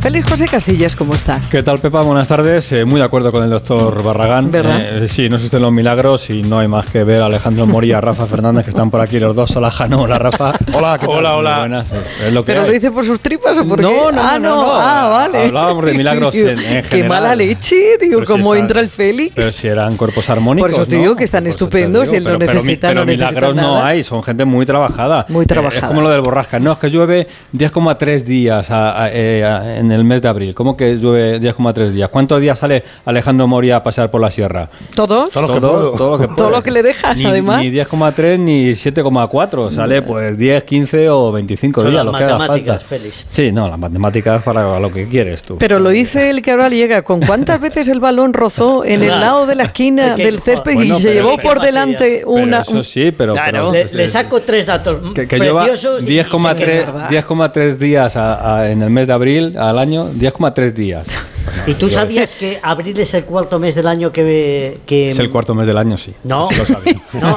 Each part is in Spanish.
Feliz José Casillas, ¿cómo estás? ¿Qué tal, Pepa? Buenas tardes. Eh, muy de acuerdo con el doctor Barragán. ¿Verdad? Eh, sí, no existen los milagros y no hay más que ver a Alejandro Moría, a Rafa Fernández, que están por aquí los dos. Hola, Jano. Hola, Rafa. Hola, ¿qué tal? Hola, hola. Buenas. Es lo que ¿Pero hay. lo dice por sus tripas o por No, qué? no, no, ah, no, no. Ah, vale. Hablábamos de milagros en- en Qué general. mala leche, digo, Pero si cómo está- entra el Félix. Pero si eran cuerpos armónicos. Por eso te ¿no? digo que están estupendos él no pero- pero necesita- Pero, no necesita milagros no nada. hay, son gente muy trabajada. Muy Eh, trabajada. es como lo del borrasca. No, es que llueve 10,3 días a- a- a- en el mes de abril. ¿Cómo que llueve 10,3 días? ¿Cuántos días sale Alejandro Moria a pasear por la sierra? ¿Todos? Todo lo que todo, lo que Todo puede. lo que le dejas, ni, además. Ni 10,3 ni 7,4. Sale pues 10, 15 o 25 Son días, las lo que haga matemáticas, falta. Félix. Sí, no, las matemáticas para lo que quieres tú. Pero lo dice el que ahora llega. ¿Con cuántas veces el balón rozó en el lado de la esquina del césped Bueno, y se llevó ¿Qué por delante querías? Pero una... eso sí, pero... Claro. pero- Le, le saco tres datos que, que lleva preciosos. y- y se 10,3 queja. 10,3 días a- a- en el mes de abril al año, 10,3 días. ¿Y tú sabías que abril es el cuarto mes del año que... que Es el cuarto mes del año, sí. No, Sí lo sabía. no.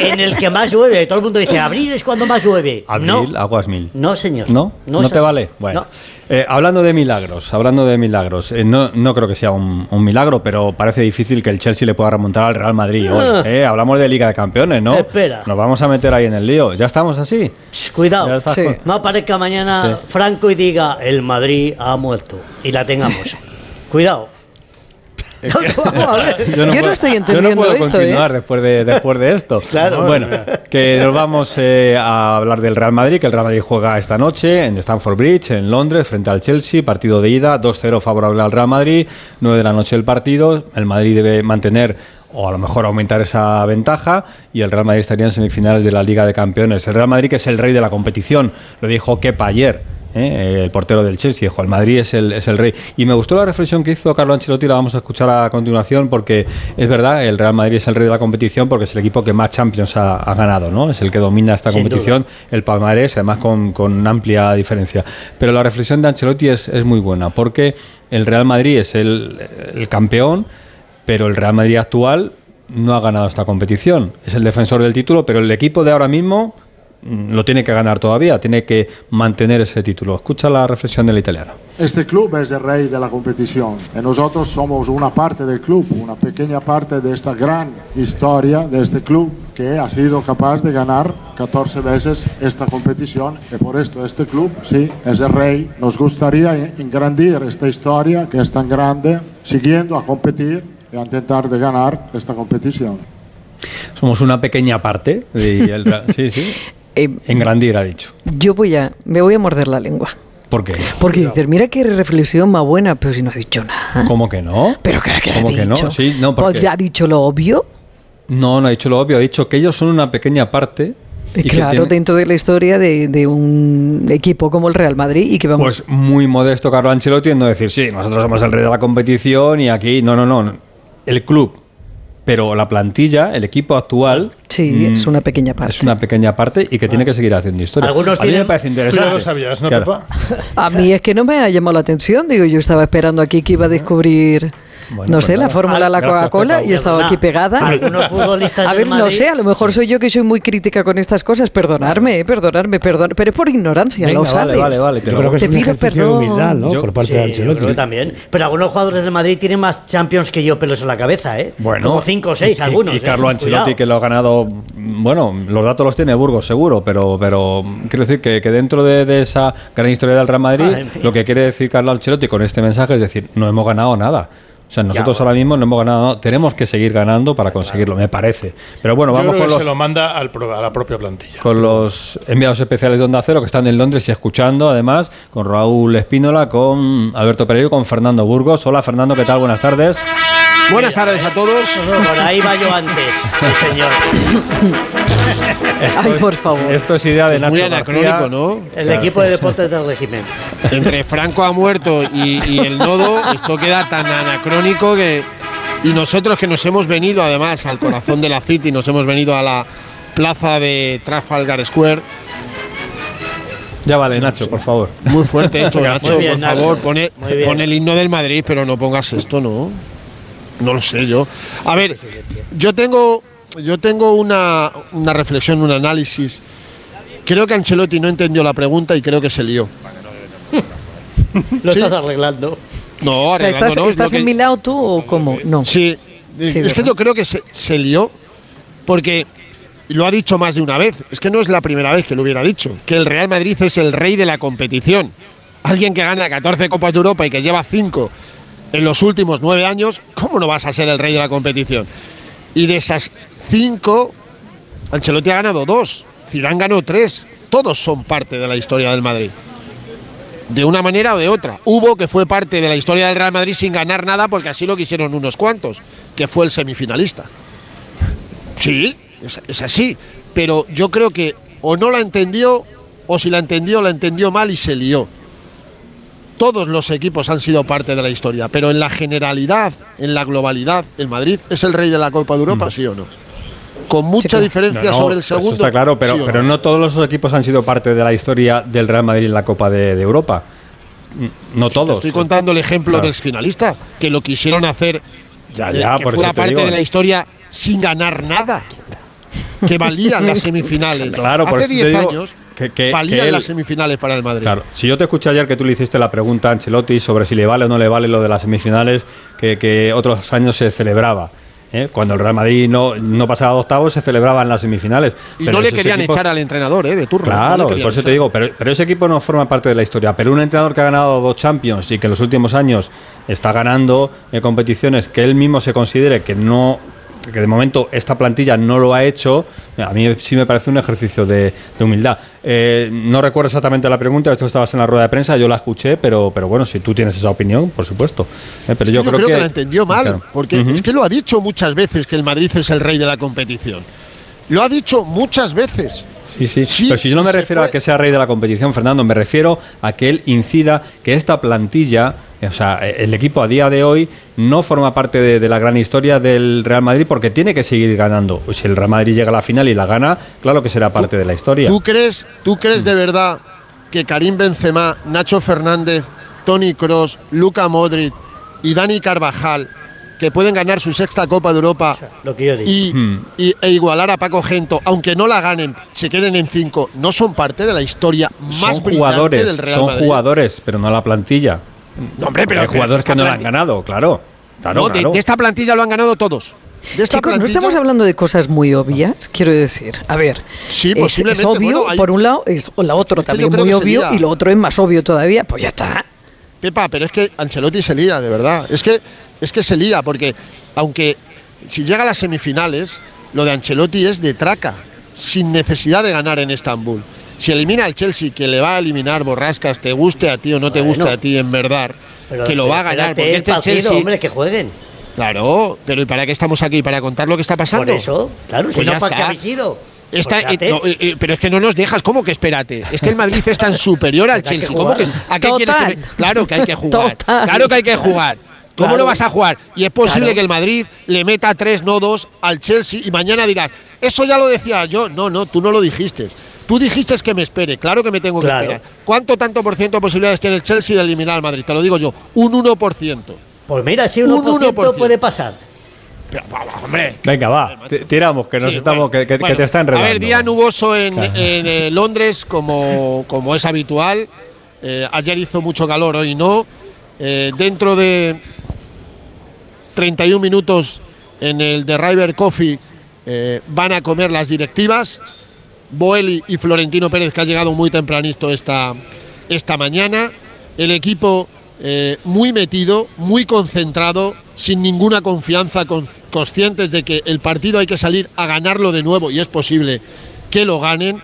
En el que más llueve. Todo el mundo dice, abril es cuando más llueve. Abril, no, aguas mil. no, señor. ¿No? ¿No, es te así. vale? Bueno. No. Eh, hablando de milagros, hablando de milagros, eh, no, no creo que sea un, un milagro, pero parece difícil que el Chelsea le pueda remontar al Real Madrid hoy. Ah. Eh, hablamos de Liga de Campeones, ¿no? Espera. Nos vamos a meter ahí en el lío. ¿Ya estamos así? Shh, Cuidado. estás Sí. con- No aparezca mañana Sí. Franco y diga, el Madrid ha muerto. Y la tengamos. Cuidado. Vamos a ver. Yo no estoy Yo entendiendo no puedo esto, continuar ¿eh? después, de, después de esto. Claro. Bueno, que nos vamos eh, a hablar del Real Madrid, que el Real Madrid juega esta noche en Stamford Bridge, en Londres, frente al Chelsea, partido de ida, 2-0 favorable al Real Madrid, 9 de la noche el partido, el Madrid debe mantener o a lo mejor aumentar esa ventaja y el Real Madrid estaría en semifinales de la Liga de Campeones. El Real Madrid que es el rey de la competición, lo dijo Kepa ayer. ¿Eh? el portero del Chelsea dijo el Madrid es el, es el rey y me gustó la reflexión que hizo Carlo Ancelotti la vamos a escuchar a continuación porque es verdad el Real Madrid es el rey de la competición porque es el equipo que más Champions ha, ha ganado no es el que domina esta Sin competición el palmarés además con, con amplia diferencia pero la reflexión de Ancelotti es, es muy buena porque el Real Madrid es el, el campeón pero el Real Madrid actual no ha ganado esta competición. Es el defensor del título, pero el equipo de ahora mismo lo tiene que ganar todavía, tiene que mantener ese título. Escucha la reflexión del italiano. Este club es el rey de la competición y nosotros somos una parte del club, una pequeña parte de esta gran historia de este club que ha sido capaz de ganar 14 veces esta competición y por esto este club, sí, es el rey. Nos gustaría engrandir esta historia que es tan grande, siguiendo a competir y a intentar de ganar esta competición. Somos una pequeña parte. Y el sí, sí. Eh, Engrandir, ha dicho. yo voy a... Me voy a morder la lengua. ¿Por qué? Porque dices, mira qué reflexión más buena, pero si no ha dicho nada. ¿Cómo que no? ¿Pero qué, qué ha ¿Cómo que no? dicho? Sí, no, porque... ha dicho lo obvio. No, no ha dicho lo obvio, ha dicho que ellos son una pequeña parte. Y claro, dentro de la historia de, de un equipo como el Real Madrid y que vamos... Pues muy modesto Carlo Ancelotti en no decir, sí, nosotros somos el rey de la competición y aquí, no, no, no, el club. Pero la plantilla, el equipo actual... sí, mm, es una pequeña parte. Es una pequeña parte y que tiene que seguir haciendo historia. Algunos a mí me tienen- parece Tú interesante. ya lo sabías, ¿no, Claro. Pepa? A mí es que no me ha llamado la atención. Digo, yo estaba esperando aquí que iba a descubrir, Bueno, no pues sé, la fórmula de la Coca-Cola y he estado aquí pegada. algunos futbolistas A ver, no Madrid- sé, a lo mejor soy yo que soy muy crítica con estas cosas. Perdonarme, eh, perdonarme, perdón. Pero es por ignorancia, Venga, lo vale, sabes. vale, vale, te Yo lo- creo que es Te un pido perdón. de humildad, ¿no? Yo- Por parte Sí, de yo Ancelotti. creo que también. Pero algunos jugadores del Madrid tienen más Champions que yo pelos en la cabeza, ¿eh? Bueno, Como cinco o seis, y- algunos. Y, ¿eh? Carlo Ancelotti, Cuidado. que lo ha ganado, bueno, los datos los tiene Burgos seguro, pero, pero quiero decir que, que dentro de, de esa gran historia del Real Madrid, lo que quiere decir Carlo Ancelotti con este mensaje es decir, no hemos ganado nada. O sea, nosotros bueno. ahora mismo no hemos ganado nada, tenemos que seguir ganando para conseguirlo, me parece. Pero bueno, Yo vamos creo con que los, se lo manda al a la propia plantilla. con los enviados especiales de Onda Cero que están en Londres y escuchando, además, con Raúl Espínola, con Alberto Pereiro y con Fernando Burgos. Hola Fernando, ¿qué tal? Buenas tardes. Buenas tardes a todos. Por ahí va yo antes, el señor. Esto Ay, es- por favor. Esto es idea de Es Nacho muy anacrónico, ¿no? El equipo de deportes del régimen. Entre Franco ha muerto y, y el nodo, esto queda tan anacrónico que. Y nosotros que nos hemos venido además al corazón de la City, nos hemos venido a la plaza de Trafalgar Square. Ya vale, Nacho, por favor. Muy fuerte esto, Nacho, bien, por Nacho. favor, pone, pone el himno del Madrid, pero no pongas esto, ¿no? No lo sé yo. A ver, yo tengo, yo tengo una, una reflexión, un análisis Creo que Ancelotti no entendió la pregunta y creo que se lió. Lo estás arreglando. No, O sea, arreglando ¿estás, no, estás en que- mi lado tú o cómo? No. Sí, es ¿verdad? que yo creo que se, se lió porque lo ha dicho más de una vez. Es que no es la primera vez que lo hubiera dicho. Que el Real Madrid es el rey de la competición. Alguien que gana 14 Copas de Europa y que lleva 5 en los últimos 9 años, ¿cómo no vas a ser el rey de la competición? Y de 5, Ancelotti ha ganado 2, Zidane ganó 3. Todos son parte de la historia del Madrid de una manera o de otra. Hubo que fue parte de la historia del Real Madrid sin ganar nada porque así lo quisieron unos cuantos, que fue el semifinalista. Sí, es, es así, pero yo creo que o no la entendió o si la entendió, la entendió mal y se lió. Todos los equipos han sido parte de la historia, pero en la generalidad, en la globalidad, el Madrid es el rey de la Copa de Europa, ¿sí o no? Con mucha claro. diferencia No, no, sobre el eso segundo. está claro, pero, ¿sí o pero no todos los equipos han sido parte de la historia del Real Madrid en la Copa de, de Europa. Mm, No Te todos. estoy contando el ejemplo Claro. del finalista, que lo quisieron hacer Ya, eh, ya, que por eso te parte digo. de la historia sin ganar nada. Que valían las semifinales. Claro, por Hace eso te 10 digo años que- que- valían que él- las semifinales para el Madrid. Claro, si yo te escuché ayer que tú le hiciste la pregunta a Ancelotti sobre si le vale o no le vale lo de las semifinales que, que otros años se celebraba. ¿Eh? Cuando el Real Madrid no, no pasaba de octavos, se celebraban las semifinales. Y Pero no le querían equipos- echar al entrenador, ¿eh? De turno. Claro, por eso te digo, pero, pero ese equipo no forma parte de la historia. Pero un entrenador que ha ganado dos Champions y que en los últimos años está ganando eh, competiciones que él mismo se considere que no que de momento esta plantilla no lo ha hecho, a mí sí me parece un ejercicio de, de humildad. Eh, no recuerdo exactamente la pregunta, esto estabas en la rueda de prensa, yo la escuché, pero, pero bueno, si tú tienes esa opinión, por supuesto. Eh, pero yo, yo, creo, que, la entendió mal, Claro. porque es que lo ha dicho muchas veces que el Madrid es el rey de la competición. Lo ha dicho muchas veces. Sí, sí, Sí, Pero si yo no me refiero a que sea rey de la competición, Fernando, me refiero a que él incida que esta plantilla, o sea, el equipo a día de hoy no forma parte de, de la gran historia del Real Madrid porque tiene que seguir ganando. Si el Real Madrid llega a la final y la gana, claro que será parte de la historia. ¿Tú crees, ¿Tú crees de verdad que Karim Benzema, Nacho Fernández, Tony Cross, Luca Modric y Dani Carvajal, que pueden ganar su sexta Copa de Europa Lo que yo digo. y, Hmm. y- e igualar a Paco Gento, aunque no la ganen, se queden en cinco, no son parte de la historia más son brillante jugadores, del Real son Madrid? jugadores, pero no la plantilla. No, hombre, pero hay jugadores que no la han ganado, claro. Claro, No, de- claro. de, esta plantilla lo han ganado todos. De esta Chicos, no estamos hablando de cosas muy obvias, quiero decir. A ver, Sí, es, obvio, bueno, hay- por un lado, es o la otro Es que yo también muy obvio sería- y lo otro es más obvio todavía, pues ya está. Pepa, pero es que Ancelotti se lía, de verdad. Es que, es que se lía, porque aunque si llega a las semifinales, lo de Ancelotti es de traca, sin necesidad de ganar en Estambul. Si elimina al Chelsea, que le va a eliminar Borrascas, te guste a ti o no te Bueno. guste a ti, en verdad, Pero- que lo va a ganar. Porque este partido, Chelsea. hombre, que jueguen. Claro, pero ¿y para qué estamos aquí? ¿Para contar lo que está pasando? Por eso, claro, Pues si no, ya ¿para qué? Está- Pues eh, no, eh, eh, pero es que no nos dejas, ¿cómo que espérate? Es que el Madrid es tan superior al que Chelsea. ¿Cómo que, jugar. ¿A qué quieres que Total. me- Claro que hay que jugar. Total. Claro que hay que jugar. ¿Cómo Claro. lo vas a jugar? Y es posible Claro. que el Madrid le meta tres, no dos, al Chelsea y mañana dirás, eso ya lo decía yo. No, no, tú no lo dijiste. Tú dijiste que me espere, claro que me tengo que Claro. esperar. ¿Cuánto tanto por ciento de posibilidades tiene el Chelsea de eliminar al Madrid? Te lo digo yo, un 1%. Pues mira, si un Un 1%, 1%. puede pasar. Pero, hombre. Venga, va, tiramos, que nos Sí, estamos, bueno, que, que- que bueno. te está enredando. A ver, día nuboso en, Claro. en, eh, Londres, como, como es habitual. Eh, ayer hizo mucho calor, hoy no. Eh, dentro de 31 minutos en el de River Coffee eh, van a comer las directivas. Boeli y Florentino Pérez, que ha llegado muy tempranito esta, esta mañana. El equipo eh, muy metido, muy concentrado, sin ninguna confianza, con- conscientes de que el partido hay que salir a ganarlo de nuevo y es posible que lo ganen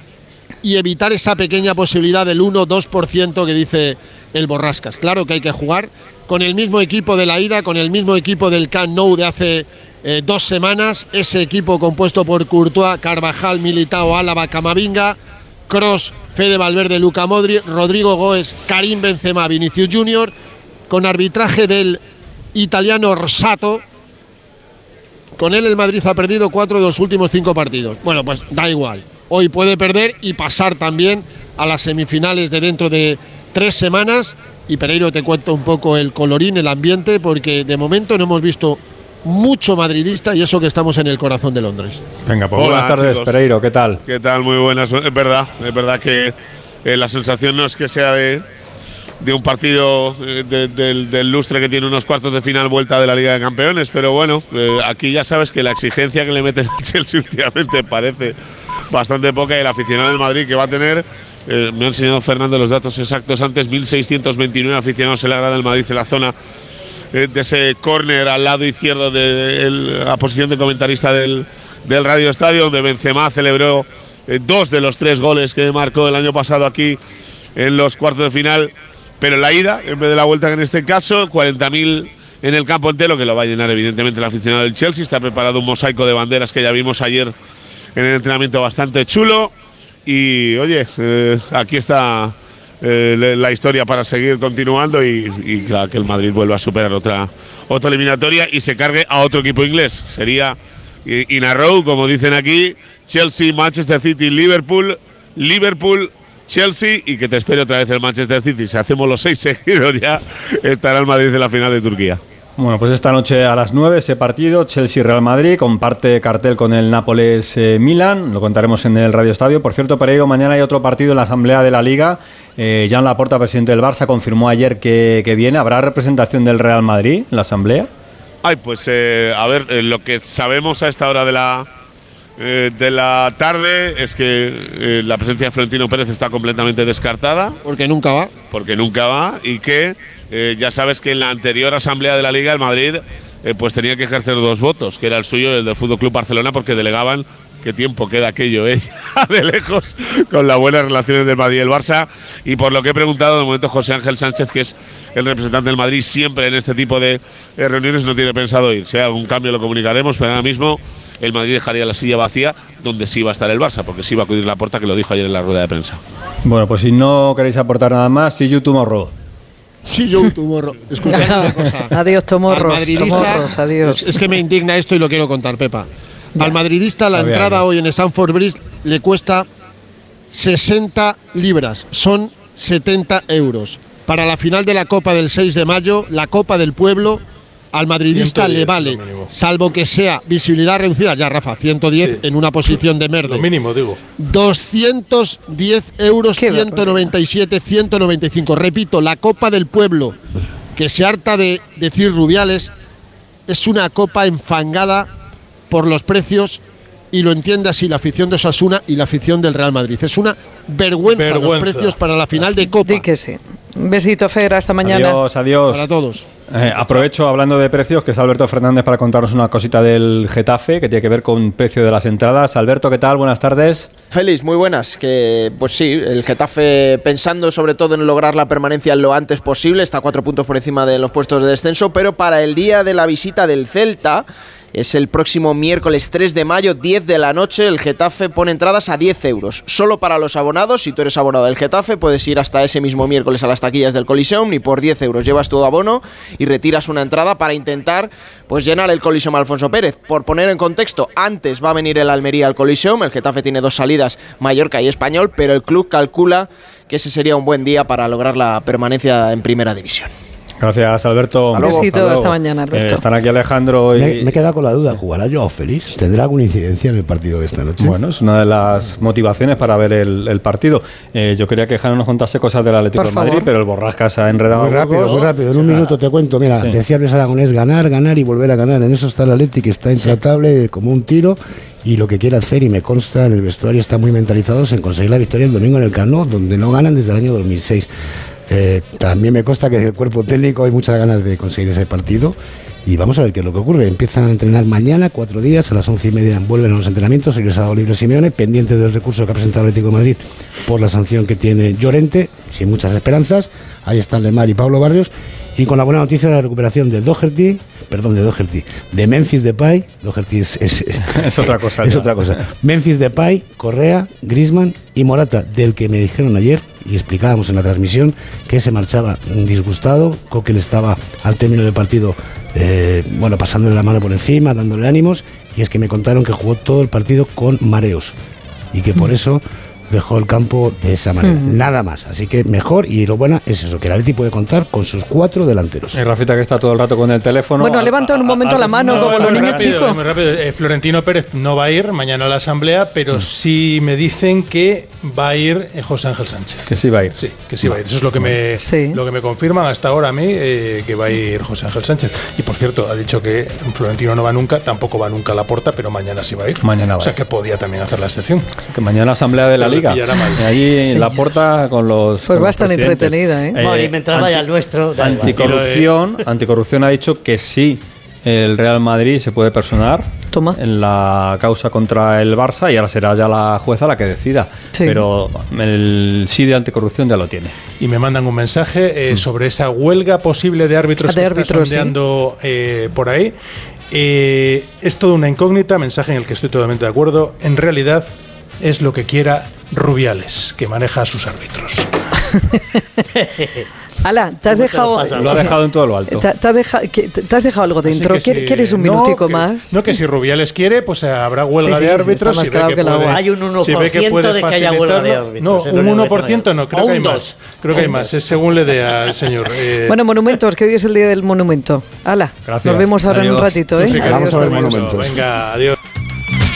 y evitar esa pequeña posibilidad del 1-2% que dice el Borrascas. Claro que hay que jugar con el mismo equipo de la ida, con el mismo equipo del Camp Nou de hace eh, dos semanas, ese equipo compuesto por Courtois, Carvajal, Militao, Álava, Camavinga, Cross, Fede Valverde, Luca Modri, Rodrigo Goes, Karim Benzema, Vinicius Junior, con arbitraje del italiano Orsato. Con él el Madrid ha perdido cuatro de los últimos cinco partidos. Bueno, pues da igual. Hoy puede perder y pasar también a las semifinales de dentro de tres semanas. Y Pereiro te cuento un poco el colorín, el ambiente, porque de momento no hemos visto mucho madridista y eso que estamos en el corazón de Londres. Venga, pues Hola, buenas tardes, chicos. Pereiro, ¿qué tal? ¿Qué tal? Muy buenas. Es verdad, es verdad que eh, la sensación no es que sea de, de un partido eh, de- del, del lustre que tiene unos cuartos de final vuelta de la Liga de Campeones, pero bueno, eh, aquí ya sabes que la exigencia que le meten al Chelsea últimamente parece bastante poca y el aficionado del Madrid que va a tener. eh, me ha enseñado Fernando los datos exactos antes, 1.629 aficionados en la grada del Madrid en la zona de ese córner al lado izquierdo de la posición de comentarista del, del Radio Estadio, donde Benzema celebró eh, dos de los tres goles que marcó el año pasado aquí en los cuartos de final. Pero la ida, en vez de la vuelta que en este caso, 40.000 en el campo entero, que lo va a llenar evidentemente el aficionado del Chelsea. Está preparado un mosaico de banderas que ya vimos ayer en el entrenamiento bastante chulo. Y oye, eh, aquí está eh, la historia para seguir continuando y, que el Madrid vuelva a superar otra, otra eliminatoria y se cargue a otro equipo inglés. Sería in a row, como dicen aquí, Chelsea, Manchester City, Liverpool, Liverpool, Chelsea y que te espere otra vez el Manchester City. Si hacemos los seis seguidos ya estará el Madrid en la final de Turquía. Bueno, pues esta noche a las 9 ese partido, Chelsea-Real Madrid, comparte cartel con el Nápoles-Milan, lo contaremos en el Radio Estadio. Por cierto, Pereiro, mañana hay otro partido en la Asamblea de la Liga. Eh, Jan Laporta, presidente del Barça, confirmó ayer que, que viene. ¿Habrá representación del Real Madrid en la Asamblea? Ay, pues eh, a ver, eh, lo que sabemos a esta hora de la eh, de la tarde es que eh, la presencia de Florentino Pérez está completamente descartada. Porque nunca va. Porque nunca va y que eh, ya sabes que en la anterior asamblea de la Liga el Madrid eh, pues tenía que ejercer dos votos, que era el suyo y el del Fútbol Club Barcelona, porque delegaban qué tiempo queda aquello, ¿eh? de lejos, con las buenas relaciones del Madrid y el Barça. Y por lo que he preguntado, de momento José Ángel Sánchez, que es el representante del Madrid siempre en este tipo de eh, reuniones, no tiene pensado ir. Si hay algún cambio lo comunicaremos, pero ahora mismo el Madrid dejaría la silla vacía donde sí va a estar el Barça, porque sí va a acudir la puerta, que lo dijo ayer en la rueda de prensa. Bueno, pues si no queréis aportar nada más, see you tomorrow. Sí, yo tu morro. Escuchad una cosa. Adiós, tomorros, tomorros, adiós. Es, es que me indigna esto y lo quiero contar, Pepa. Al madridista la Sabía entrada yo. hoy en Stamford Bridge le cuesta 60 libras, son 70 euros. Para la final de la Copa del 6 de mayo, la Copa del Pueblo, al madridista 110 le vale, lo salvo que sea visibilidad reducida, ya Rafa, 110 Sí. en una posición de Lo merde. mínimo, digo. 210 euros, Qué 197, 195. Repito, la Copa del Pueblo, que se harta de decir Rubiales, es una copa enfangada por los precios y lo entiende así la afición de Osasuna y la afición del Real Madrid. Es una vergüenza, los precios para la final de Copa que sí. Un besito, Fer, hasta mañana. Adiós, adiós. para todos. Eh, aprovecho hablando de precios que está Alberto Fernández para contarnos una cosita del Getafe que tiene que ver con precio de las entradas. Alberto, ¿qué tal? Buenas tardes. Félix, muy buenas. Que pues sí, el Getafe pensando sobre todo en lograr la permanencia lo antes posible, está cuatro puntos por encima de los puestos de descenso, pero para el día de la visita del Celta. Es el próximo miércoles 3 de mayo, 10 de la noche. El Getafe pone entradas a 10 euros. Solo para los abonados. Si tú eres abonado del Getafe, puedes ir hasta ese mismo miércoles a las taquillas del Coliseum y por 10 euros llevas tu abono y retiras una entrada para intentar pues llenar el Coliseum Alfonso Pérez. Por poner en contexto, antes va a venir el Almería al Coliseum. El Getafe tiene dos salidas, Mallorca y Español, pero el club calcula que ese sería un buen día para lograr la permanencia en primera división. Gracias, Alberto. Hasta luego. Besito, luego. hasta mañana, Alberto. Eh, están aquí Alejandro y... Me, me he quedado con la duda, ¿jugará Joao Félix? ¿Tendrá alguna incidencia en el partido de esta noche? Bueno, es una de las motivaciones para ver el, el partido. Eh, yo quería que Jano nos contase cosas del Atlético Por de Madrid, favor. pero el Borrasca se ha enredado. Muy rápido, Burgos. muy rápido. En un minuto te cuento. Mira, Sí. decía Luis Aragonés, ganar, ganar y volver a ganar. En eso está el Atleti, que está intratable como un tiro. Y lo que quiere hacer, y me consta, en el vestuario está muy mentalizados en conseguir la victoria el domingo en el Cano, donde no ganan desde el año 2006. Eh, también me consta que el cuerpo técnico hay muchas ganas de conseguir ese partido. Y vamos a ver qué es lo que ocurre. Empiezan a entrenar mañana, cuatro días, a las once y media vuelven a los entrenamientos. Hoy les ha dado libre Simeone, pendiente del recurso que ha presentado el Atlético de Madrid por la sanción que tiene Llorente, sin muchas esperanzas. Ahí están Lemar y Pablo Barrios. Y con la buena noticia de la recuperación de Doherty, perdón, de Doherty, de Memphis Depay. Doherty es, es, Es otra cosa Es ya. otra cosa. Memphis Depay, Correa, Grisman y Morata, del que me dijeron ayer y explicábamos en la transmisión que se marchaba disgustado, Coquel estaba al término del partido, eh, bueno, pasándole la mano por encima, dándole ánimos, y es que me contaron que jugó todo el partido con mareos y que por eso dejó el campo de esa manera. Nada más. Así que mejor y lo bueno es eso, que el Atleti puede contar con sus cuatro delanteros. Y Rafita que está todo el rato con el teléfono. Bueno, levanta en un momento la mano No, como los niños chicos. es muy rápido. Eh, Florentino Pérez no va a ir mañana a la asamblea, pero sí me dicen que va a ir eh, José Ángel Sánchez. Que sí va a ir. Sí, que sí va a ir. Eso es lo que me, Sí. lo que me confirman hasta ahora a mí, eh, que va a ir José Ángel Sánchez. Y por cierto, ha dicho que Florentino no va nunca, tampoco va nunca a la puerta, pero mañana sí va a ir. Mañana va O sea que podía también hacer la excepción. Que mañana asamblea de la le liga. Y allí en la puerta con los. Pues con va a estar entretenida, ¿eh? Bueno, y mientras vaya el nuestro. Anticorrupción, anticorrupción ha dicho que sí, el Real Madrid se puede personar Toma. en la causa contra el Barça y ahora será ya la jueza la que decida. Sí. Pero el sí de anticorrupción ya lo tiene. Y me mandan un mensaje eh, sobre esa huelga posible de árbitros Ah, de que está árbitros, sí. sondeando eh, por ahí. Eh, es toda una incógnita, mensaje en el que estoy totalmente de acuerdo. En realidad es lo que quiera Rubiales, que maneja a sus árbitros. Ala, te has ¿Cómo te lo dejado. ha dejado en todo lo alto. Te, te has dejado, que- te has dejado algo dentro. que ¿Quieres, si- quieres un no, minutico que- más? No, que si Rubiales quiere, pues eh, habrá huelga Sí, sí, de sí, árbitros. más si ve claro que que puede-. Hay un 1% si ve que puede de que haya huelga de árbitros, No, un único que 1% no, creo que hay más. Creo que hay más, es según le dé al señor. eh, Bueno, monumentos, que hoy es el día del monumento. Ala, Gracias. nos vemos ahora en un Adiós. ratito, ¿eh? qué Vamos Adiós, a ver monumentos. Venga, adiós.